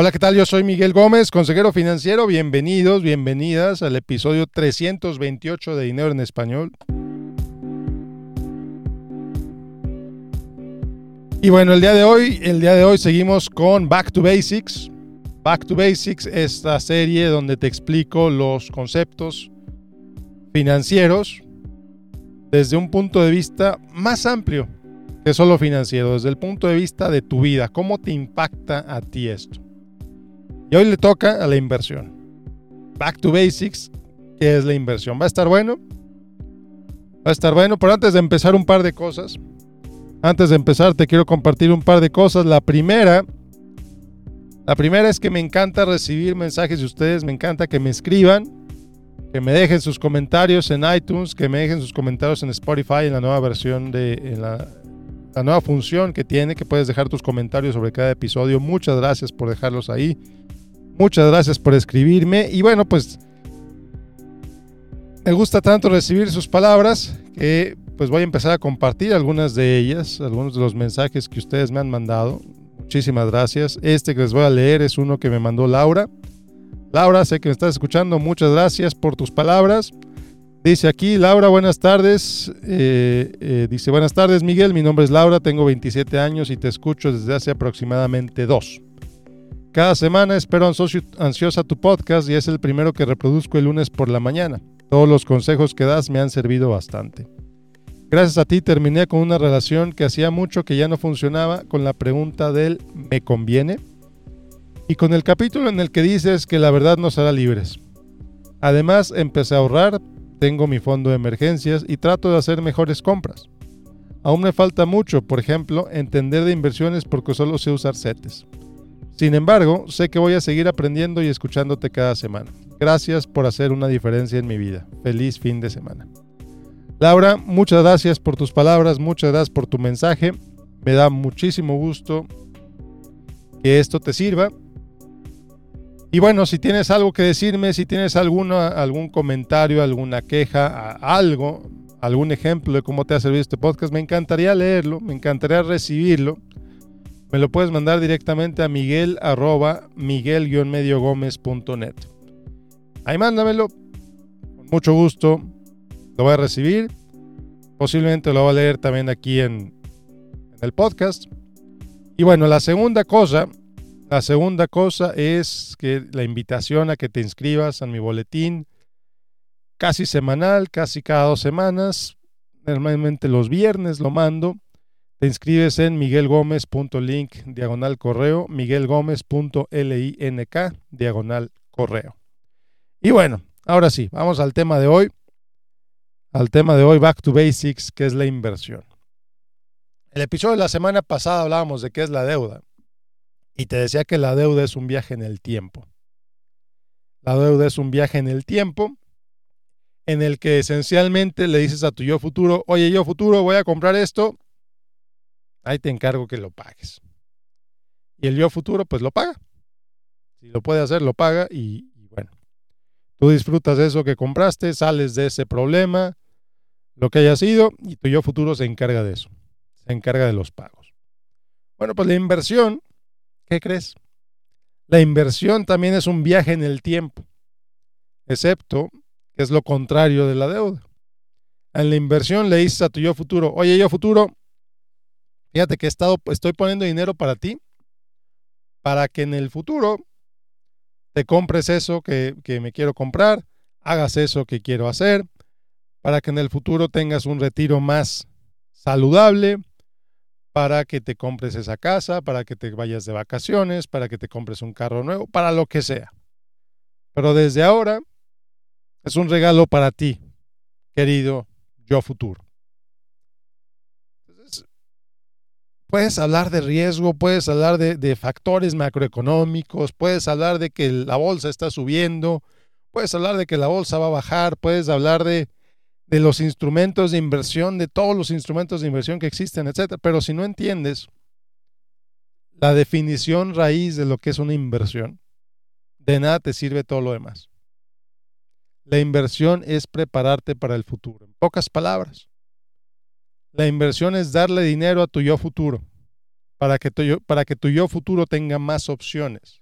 Hola, ¿qué tal? Yo soy Miguel Gómez, consejero financiero. Bienvenidos, bienvenidas al episodio 328 de Dinero en Español. Y bueno, el día de hoy, el día de hoy seguimos con Back to Basics. Back to Basics, esta serie donde te explico los conceptos financieros desde un punto de vista más amplio que solo financiero, desde el punto de vista de tu vida, cómo te impacta a ti esto. Y hoy le toca a la inversión. Back to Basics, ¿qué es la inversión? ¿Va a estar bueno? Va a estar bueno, pero antes de empezar un par de cosas, antes de empezar te quiero compartir un par de cosas. La primera, la primera es que me encanta recibir mensajes de ustedes, me encanta que me escriban, que me dejen sus comentarios en iTunes, que me dejen sus comentarios en Spotify en la nueva versión de la, la nueva función que tiene, que puedes dejar tus comentarios sobre cada episodio. Muchas gracias por dejarlos ahí. Muchas gracias por escribirme. Y bueno, pues me gusta tanto recibir sus palabras que pues voy a empezar a compartir algunas de ellas, algunos de los mensajes que ustedes me han mandado. Muchísimas gracias. Este que les voy a leer es uno que me mandó Laura. Laura, sé que me estás escuchando. Muchas gracias por tus palabras. Dice aquí, Laura, buenas tardes. Eh, eh, dice, buenas tardes, Miguel. Mi nombre es Laura, tengo 27 años y te escucho desde hace aproximadamente dos. Cada semana espero ansiosa tu podcast y es el primero que reproduzco el lunes por la mañana. Todos los consejos que das me han servido bastante. Gracias a ti terminé con una relación que hacía mucho que ya no funcionaba con la pregunta del ¿me conviene? Y con el capítulo en el que dices que la verdad nos hará libres. Además empecé a ahorrar, tengo mi fondo de emergencias y trato de hacer mejores compras. Aún me falta mucho, por ejemplo, entender de inversiones porque solo sé usar CETES. Sin embargo, sé que voy a seguir aprendiendo y escuchándote cada semana. Gracias por hacer una diferencia en mi vida. Feliz fin de semana. Laura, muchas gracias por tus palabras, muchas gracias por tu mensaje. Me da muchísimo gusto que esto te sirva. Y bueno, si tienes algo que decirme, si tienes alguna, algún comentario, alguna queja, algo, algún ejemplo de cómo te ha servido este podcast, me encantaría leerlo, me encantaría recibirlo me lo puedes mandar directamente a miguel arroba miguel-mediogomez.net. Ahí mándamelo, con mucho gusto, lo voy a recibir. Posiblemente lo voy a leer también aquí en, en el podcast. Y bueno, la segunda cosa, la segunda cosa es que la invitación a que te inscribas a mi boletín casi semanal, casi cada dos semanas. Normalmente los viernes lo mando te inscribes en miguelgomez.link diagonal correo, miguelgomez.link diagonal correo. Y bueno, ahora sí, vamos al tema de hoy. Al tema de hoy, Back to Basics, que es la inversión. El episodio de la semana pasada hablábamos de qué es la deuda. Y te decía que la deuda es un viaje en el tiempo. La deuda es un viaje en el tiempo en el que esencialmente le dices a tu yo futuro, oye yo futuro voy a comprar esto Ahí te encargo que lo pagues. Y el yo futuro, pues lo paga. Si lo puede hacer, lo paga y, bueno, tú disfrutas de eso que compraste, sales de ese problema, lo que haya sido, y tu yo futuro se encarga de eso. Se encarga de los pagos. Bueno, pues la inversión, ¿qué crees? La inversión también es un viaje en el tiempo, excepto que es lo contrario de la deuda. En la inversión le dices a tu yo futuro, oye yo futuro, Fíjate que he estado, estoy poniendo dinero para ti, para que en el futuro te compres eso que, que me quiero comprar, hagas eso que quiero hacer, para que en el futuro tengas un retiro más saludable, para que te compres esa casa, para que te vayas de vacaciones, para que te compres un carro nuevo, para lo que sea. Pero desde ahora es un regalo para ti, querido yo futuro. Puedes hablar de riesgo, puedes hablar de, factores macroeconómicos, puedes hablar de que la bolsa está subiendo, puedes hablar de que la bolsa va a bajar, puedes hablar de, de los instrumentos de inversión, de todos los instrumentos de inversión que existen, etc. Pero si no entiendes la definición raíz de lo que es una inversión, de nada te sirve todo lo demás. La inversión es prepararte para el futuro. En pocas palabras, la inversión es darle dinero a tu yo futuro para que tu yo, para que tu yo futuro tenga más opciones.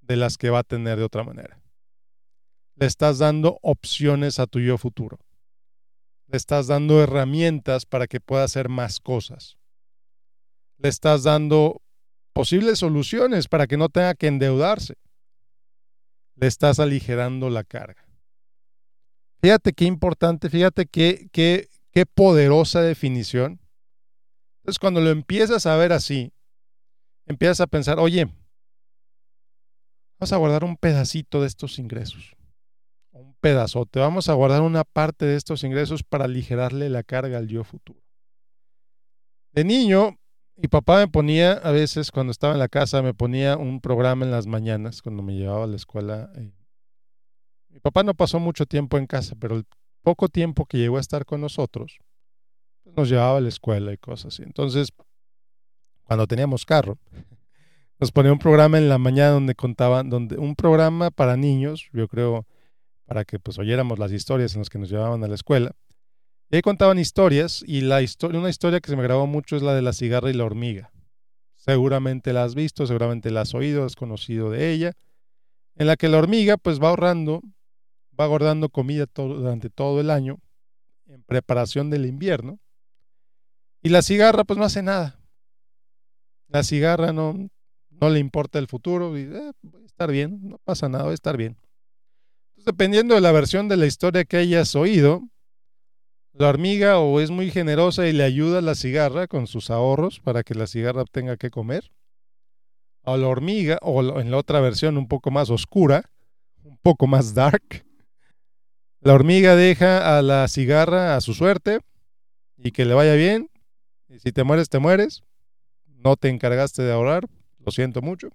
de las que va a tener de otra manera. Le estás dando opciones a tu yo futuro. Le estás dando herramientas para que pueda hacer más cosas. Le estás dando posibles soluciones para que no tenga que endeudarse. Le estás aligerando la carga. Fíjate qué importante, fíjate qué, qué, qué poderosa definición. Entonces cuando lo empiezas a ver así, empiezas a pensar, oye, vamos a guardar un pedacito de estos ingresos. Un pedazote. Vamos a guardar una parte de estos ingresos para aligerarle la carga al yo futuro. De niño, mi papá me ponía, a veces cuando estaba en la casa, me ponía un programa en las mañanas cuando me llevaba a la escuela. Eh. Mi papá no pasó mucho tiempo en casa, pero el poco tiempo que llegó a estar con nosotros, pues, nos llevaba a la escuela y cosas así. Entonces, cuando teníamos carro, nos ponía un programa en la mañana donde contaban, donde un programa para niños, yo creo, para que pues oyéramos las historias en las que nos llevaban a la escuela. Y ahí contaban historias y la historia, una historia que se me grabó mucho es la de la cigarra y la hormiga. Seguramente la has visto, seguramente la has oído, has conocido de ella, en la que la hormiga pues va ahorrando, va guardando comida durante todo el año en preparación del invierno. Y la cigarra pues no hace nada. La cigarra no, no le importa el futuro y eh, a estar bien, no pasa nada, va a estar bien. Dependiendo de la versión de la historia que hayas oído, la hormiga o es muy generosa y le ayuda a la cigarra con sus ahorros para que la cigarra tenga que comer. O la hormiga, o en la otra versión un poco más oscura, un poco más dark, la hormiga deja a la cigarra a su suerte y que le vaya bien. Y si te mueres, te mueres. No te encargaste de ahorrar, lo siento mucho.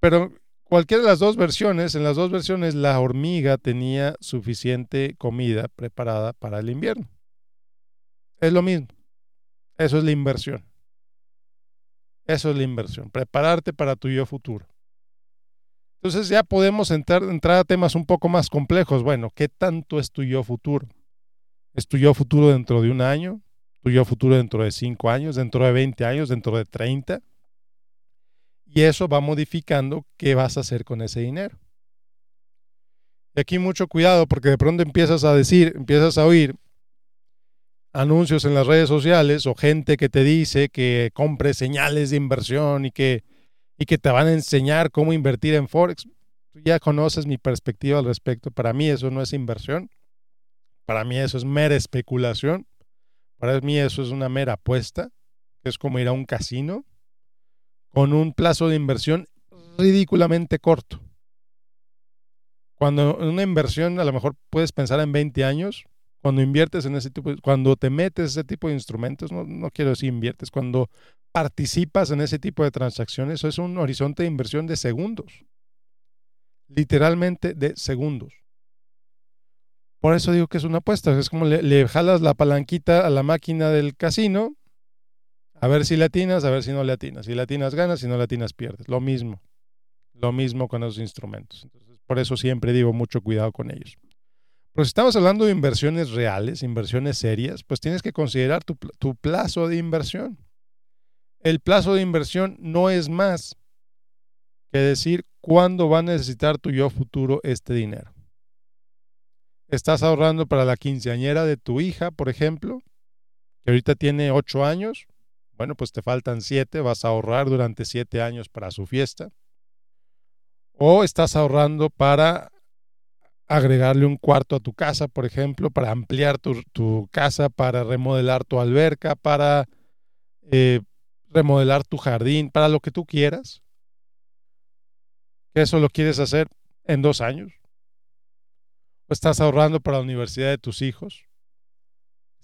Pero Cualquiera de las dos versiones, en las dos versiones la hormiga tenía suficiente comida preparada para el invierno. Es lo mismo. Eso es la inversión. Eso es la inversión. Prepararte para tu yo futuro. Entonces ya podemos entrar, entrar a temas un poco más complejos. Bueno, ¿qué tanto es tu futuro? ¿Es tu futuro dentro de un año? ¿Tu yo futuro dentro de cinco años? ¿Dentro de 20 años? ¿Dentro de 30? y eso va modificando qué vas a hacer con ese dinero. Y aquí mucho cuidado porque de pronto empiezas a decir, empiezas a oír anuncios en las redes sociales o gente que te dice que compres señales de inversión y que, y que te van a enseñar cómo invertir en Forex. Tú ya conoces mi perspectiva al respecto. Para mí eso no es inversión. Para mí eso es mera especulación. Para mí eso es una mera apuesta, es como ir a un casino con un plazo de inversión ridículamente corto. Cuando una inversión a lo mejor puedes pensar en 20 años, cuando inviertes en ese tipo, cuando te metes ese tipo de instrumentos, no, no quiero decir inviertes, cuando participas en ese tipo de transacciones, eso es un horizonte de inversión de segundos. Literalmente de segundos. Por eso digo que es una apuesta. Es como le, jalas la palanquita a la máquina del casino a ver si latinas, a ver si no latinas. Si latinas ganas, si no latinas pierdes. Lo mismo. Lo mismo con esos instrumentos. Entonces, por eso siempre digo mucho cuidado con ellos. Pero si estamos hablando de inversiones reales, inversiones serias, pues tienes que considerar tu, tu plazo de inversión. El plazo de inversión no es más que decir cuándo va a necesitar tu yo futuro este dinero. Estás ahorrando para la quinceañera de tu hija, por ejemplo, que ahorita tiene ocho años, bueno, pues te faltan siete, vas a ahorrar durante siete años para su fiesta. O estás ahorrando para agregarle un cuarto a tu casa, por ejemplo, para ampliar tu, casa, para remodelar tu alberca, para eh, remodelar tu jardín, para lo que tú quieras. Eso lo quieres hacer en dos años. O estás ahorrando para la universidad de tus hijos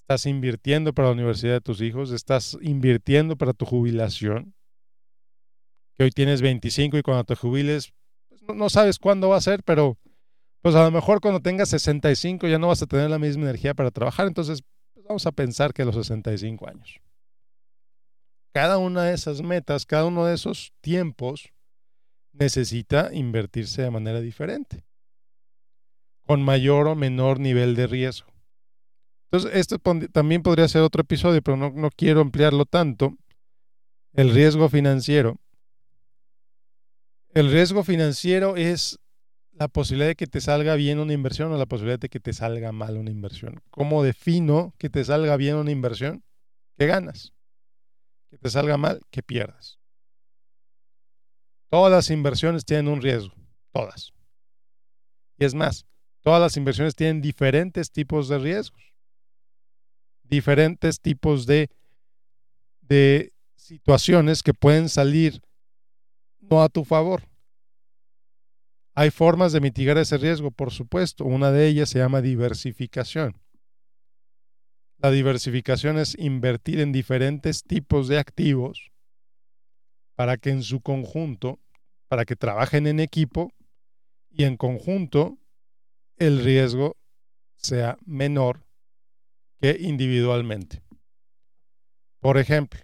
estás invirtiendo para la universidad de tus hijos, estás invirtiendo para tu jubilación, que hoy tienes 25 y cuando te jubiles, pues, no, sabes cuándo va a ser, pero pues a lo mejor cuando tengas 65 ya no vas a tener la misma energía para trabajar, entonces pues, vamos a pensar que a los 65 años. Cada una de esas metas, cada uno de esos tiempos necesita invertirse de manera diferente, con mayor o menor nivel de riesgo. Entonces, esto también podría ser otro episodio, pero no, no quiero ampliarlo tanto. El riesgo financiero El riesgo financiero es la posibilidad de que te salga bien una inversión o la posibilidad de que te salga mal una inversión. ¿Cómo defino que te salga bien una inversión? Que ganas. Que te salga mal, que pierdas. Todas las inversiones tienen un riesgo, todas. Y es más, todas las inversiones tienen diferentes tipos de riesgos, diferentes tipos de, de situaciones que pueden salir no a tu favor. Hay formas de mitigar ese riesgo, por supuesto. Una de ellas se llama diversificación. La diversificación es invertir en diferentes tipos de activos para que en su conjunto, para que trabajen en equipo y en conjunto el riesgo sea menor que individualmente. Por ejemplo,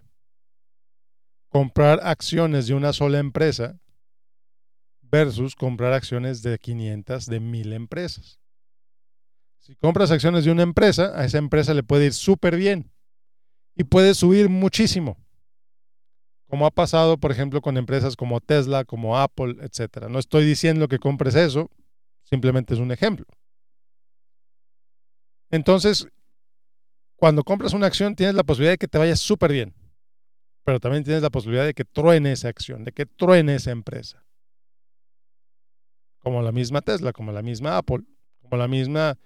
comprar acciones de una sola empresa versus comprar acciones de 500, de 1000 empresas. Si compras acciones de una empresa, a esa empresa le puede ir súper bien y puede subir muchísimo. Como ha pasado, por ejemplo, con empresas como Tesla, como Apple, etc. No estoy diciendo que compres eso, simplemente es un ejemplo. Entonces, cuando compras una acción, tienes la posibilidad de que te vaya súper bien, pero también tienes la posibilidad de que truene esa acción, de que truene esa empresa como la misma Tesla, como la misma Apple, como la misma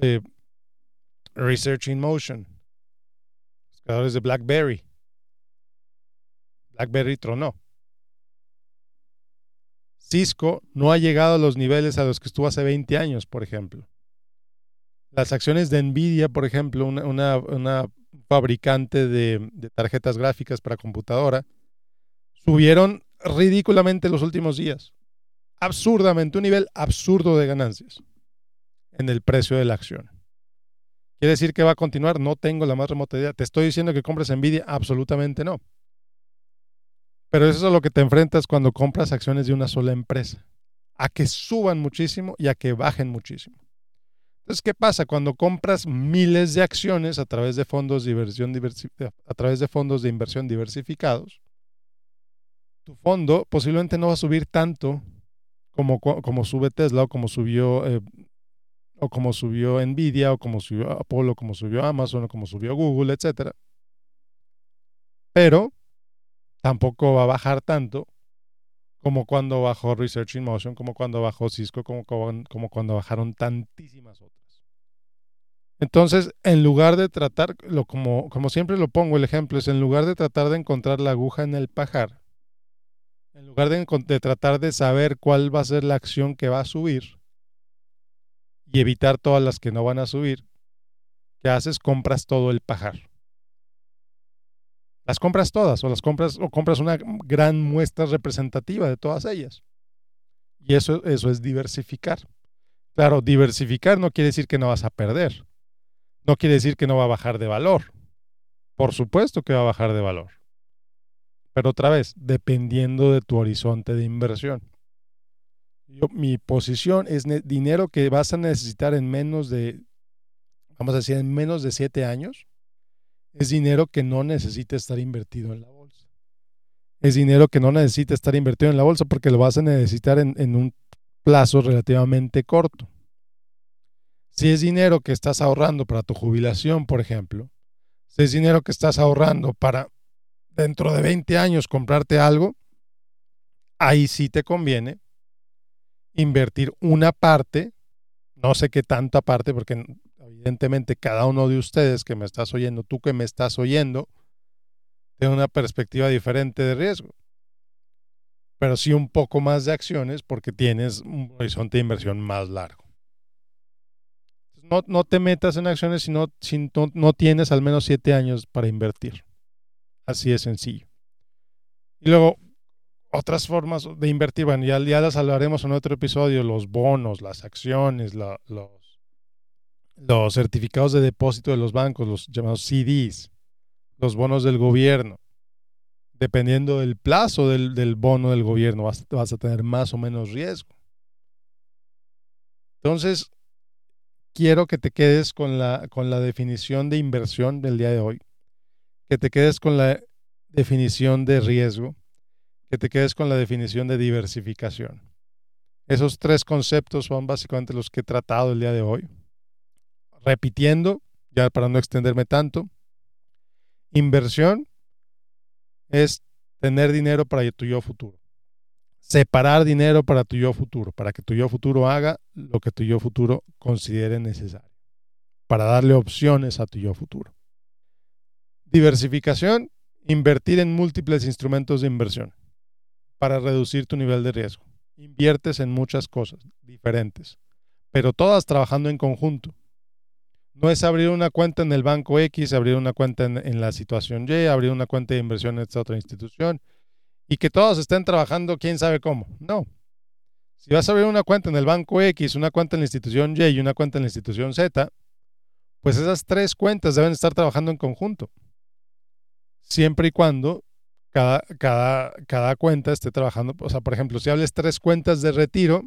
eh, Research in Motion, los creadores de BlackBerry. BlackBerry tronó. Cisco no ha llegado a los niveles a los que estuvo hace 20 años, por ejemplo. Las acciones de Nvidia, por ejemplo, una, fabricante de, de tarjetas gráficas para computadora, subieron ridículamente los últimos días absurdamente, un nivel absurdo de ganancias en el precio de la acción. ¿Quiere decir que va a continuar? No tengo la más remota idea. ¿Te estoy diciendo que compres Nvidia? Absolutamente no. Pero eso es a lo que te enfrentas cuando compras acciones de una sola empresa. A que suban muchísimo y a que bajen muchísimo. Entonces, ¿qué pasa? Cuando compras miles de acciones a través de fondos de inversión, a través de fondos de inversión diversificados, tu fondo posiblemente no va a subir tanto como, como sube Tesla o como subió eh, o como subió Nvidia o como subió Apple o como subió Amazon o como subió Google, etcétera. Pero tampoco va a bajar tanto como cuando bajó Research in Motion, como cuando bajó Cisco, como, como, cuando bajaron tantísimas otras. Entonces, en lugar de tratar, lo, como, como siempre lo pongo el ejemplo, es en lugar de tratar de encontrar la aguja en el pajar, en lugar de, tratar de saber cuál va a ser la acción que va a subir y evitar todas las que no van a subir, ¿qué haces? Compras todo el pajar. Las compras todas o las compras o compras una gran muestra representativa de todas ellas. Y eso, eso es diversificar. Claro, diversificar no quiere decir que no vas a perder. No quiere decir que no va a bajar de valor. Por supuesto que va a bajar de valor. Pero otra vez, dependiendo de tu horizonte de inversión. Yo, mi posición es dinero que vas a necesitar en menos de, vamos a decir, en menos de siete años. Es dinero que no necesita estar invertido en la bolsa. Es dinero que no necesita estar invertido en la bolsa porque lo vas a necesitar en, en un plazo relativamente corto. Si es dinero que estás ahorrando para tu jubilación, por ejemplo, si es dinero que estás ahorrando para dentro de 20 años comprarte algo, ahí sí te conviene invertir una parte, no sé qué tanta parte, porque evidentemente cada uno de ustedes que me estás oyendo, tú que me estás oyendo, tiene una perspectiva diferente de riesgo. Pero sí un poco más de acciones porque tienes un horizonte de inversión más largo. No, no te metas en acciones si, no, si no tienes al menos siete años para invertir. Así de sencillo. Y luego, otras formas de invertir, bueno, ya, las hablaremos en otro episodio, los bonos, las acciones, los, los certificados de depósito de los bancos, los llamados CDs, los bonos del gobierno. Dependiendo del plazo del, bono del gobierno, vas, vas a tener más o menos riesgo. Entonces, quiero que te quedes con la, con la definición de inversión del día de hoy que te quedes con la definición de riesgo, que te quedes con la definición de diversificación. Esos tres conceptos son básicamente los que he tratado el día de hoy. Repitiendo, ya para no extenderme tanto, inversión es tener dinero para tu yo futuro. Separar dinero para tu yo futuro, para que tu yo futuro haga lo que tu yo futuro considere necesario, para darle opciones a tu yo futuro. Diversificación, invertir en múltiples instrumentos de inversión para reducir tu nivel de riesgo. Inviertes en muchas cosas diferentes, pero todas trabajando en conjunto. No es abrir una cuenta en el banco X, abrir una cuenta en, la situación Y, abrir una cuenta de inversión en esta otra institución y que todos estén trabajando quién sabe cómo. No. Si vas a abrir una cuenta en el banco X, una cuenta en la institución Y y una cuenta en la institución Z, pues esas tres cuentas deben estar trabajando en conjunto siempre y cuando cada, cada, cada cuenta esté trabajando. O sea, por ejemplo, si hables tres cuentas de retiro,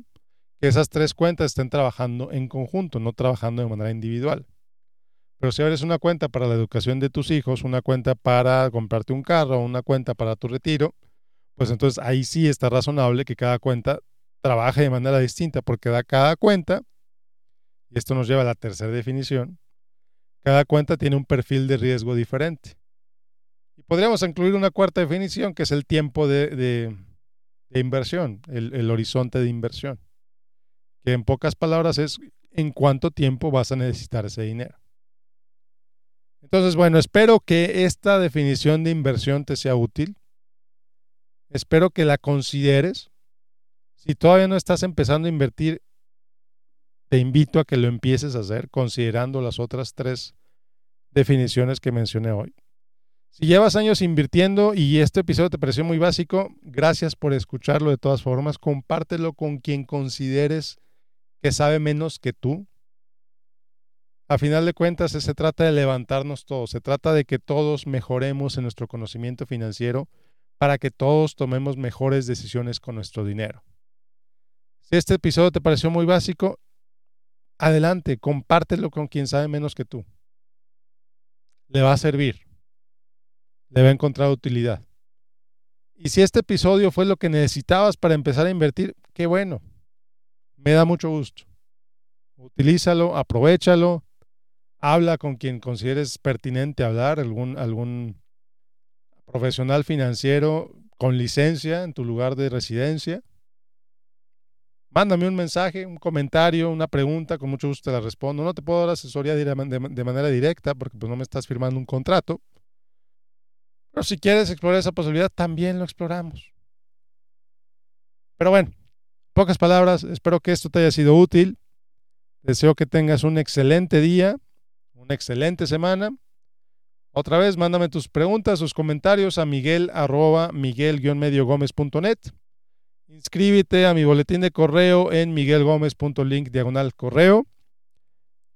que esas tres cuentas estén trabajando en conjunto, no trabajando de manera individual. Pero si abres una cuenta para la educación de tus hijos, una cuenta para comprarte un carro, una cuenta para tu retiro, pues entonces ahí sí está razonable que cada cuenta trabaje de manera distinta, porque da cada cuenta, y esto nos lleva a la tercera definición, cada cuenta tiene un perfil de riesgo diferente. Y podríamos incluir una cuarta definición, que es el tiempo de, inversión, el, horizonte de inversión, que en pocas palabras es en cuánto tiempo vas a necesitar ese dinero. Entonces, bueno, espero que esta definición de inversión te sea útil. Espero que la consideres. Si todavía no estás empezando a invertir, te invito a que lo empieces a hacer considerando las otras tres definiciones que mencioné hoy. Si llevas años invirtiendo y este episodio te pareció muy básico, gracias por escucharlo de todas formas. Compártelo con quien consideres que sabe menos que tú. A final de cuentas, se trata de levantarnos todos, se trata de que todos mejoremos en nuestro conocimiento financiero para que todos tomemos mejores decisiones con nuestro dinero. Si este episodio te pareció muy básico, adelante, compártelo con quien sabe menos que tú. Le va a servir le va a encontrar utilidad. Y si este episodio fue lo que necesitabas para empezar a invertir, qué bueno. Me da mucho gusto. Utilízalo, aprovechalo, habla con quien consideres pertinente hablar, algún, algún profesional financiero con licencia en tu lugar de residencia. Mándame un mensaje, un comentario, una pregunta, con mucho gusto te la respondo. No te puedo dar asesoría de, manera directa porque pues, no me estás firmando un contrato, pero si quieres explorar esa posibilidad, también lo exploramos. Pero bueno, pocas palabras, espero que esto te haya sido útil. Deseo que tengas un excelente día, una excelente semana. Otra vez, mándame tus preguntas, tus comentarios a miguel arroba miguel-mediogomez.net. Inscríbete a mi boletín de correo en miguelgomez.link diagonal correo.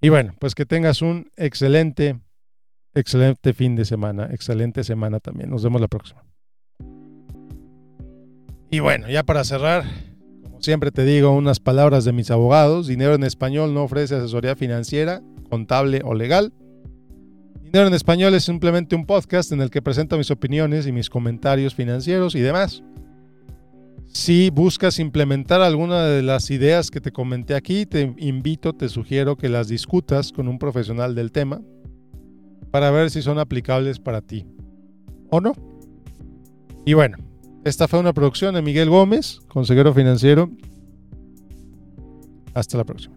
Y bueno, pues que tengas un excelente Excelente fin de semana, excelente semana también. Nos vemos la próxima. Y bueno, ya para cerrar, como siempre te digo, unas palabras de mis abogados. Dinero en español no ofrece asesoría financiera, contable o legal. Dinero en español es simplemente un podcast en el que presento mis opiniones y mis comentarios financieros y demás. Si buscas implementar alguna de las ideas que te comenté aquí, te invito, te sugiero que las discutas con un profesional del tema para ver si son aplicables para ti o no. Y bueno, esta fue una producción de Miguel Gómez, consejero financiero. Hasta la próxima.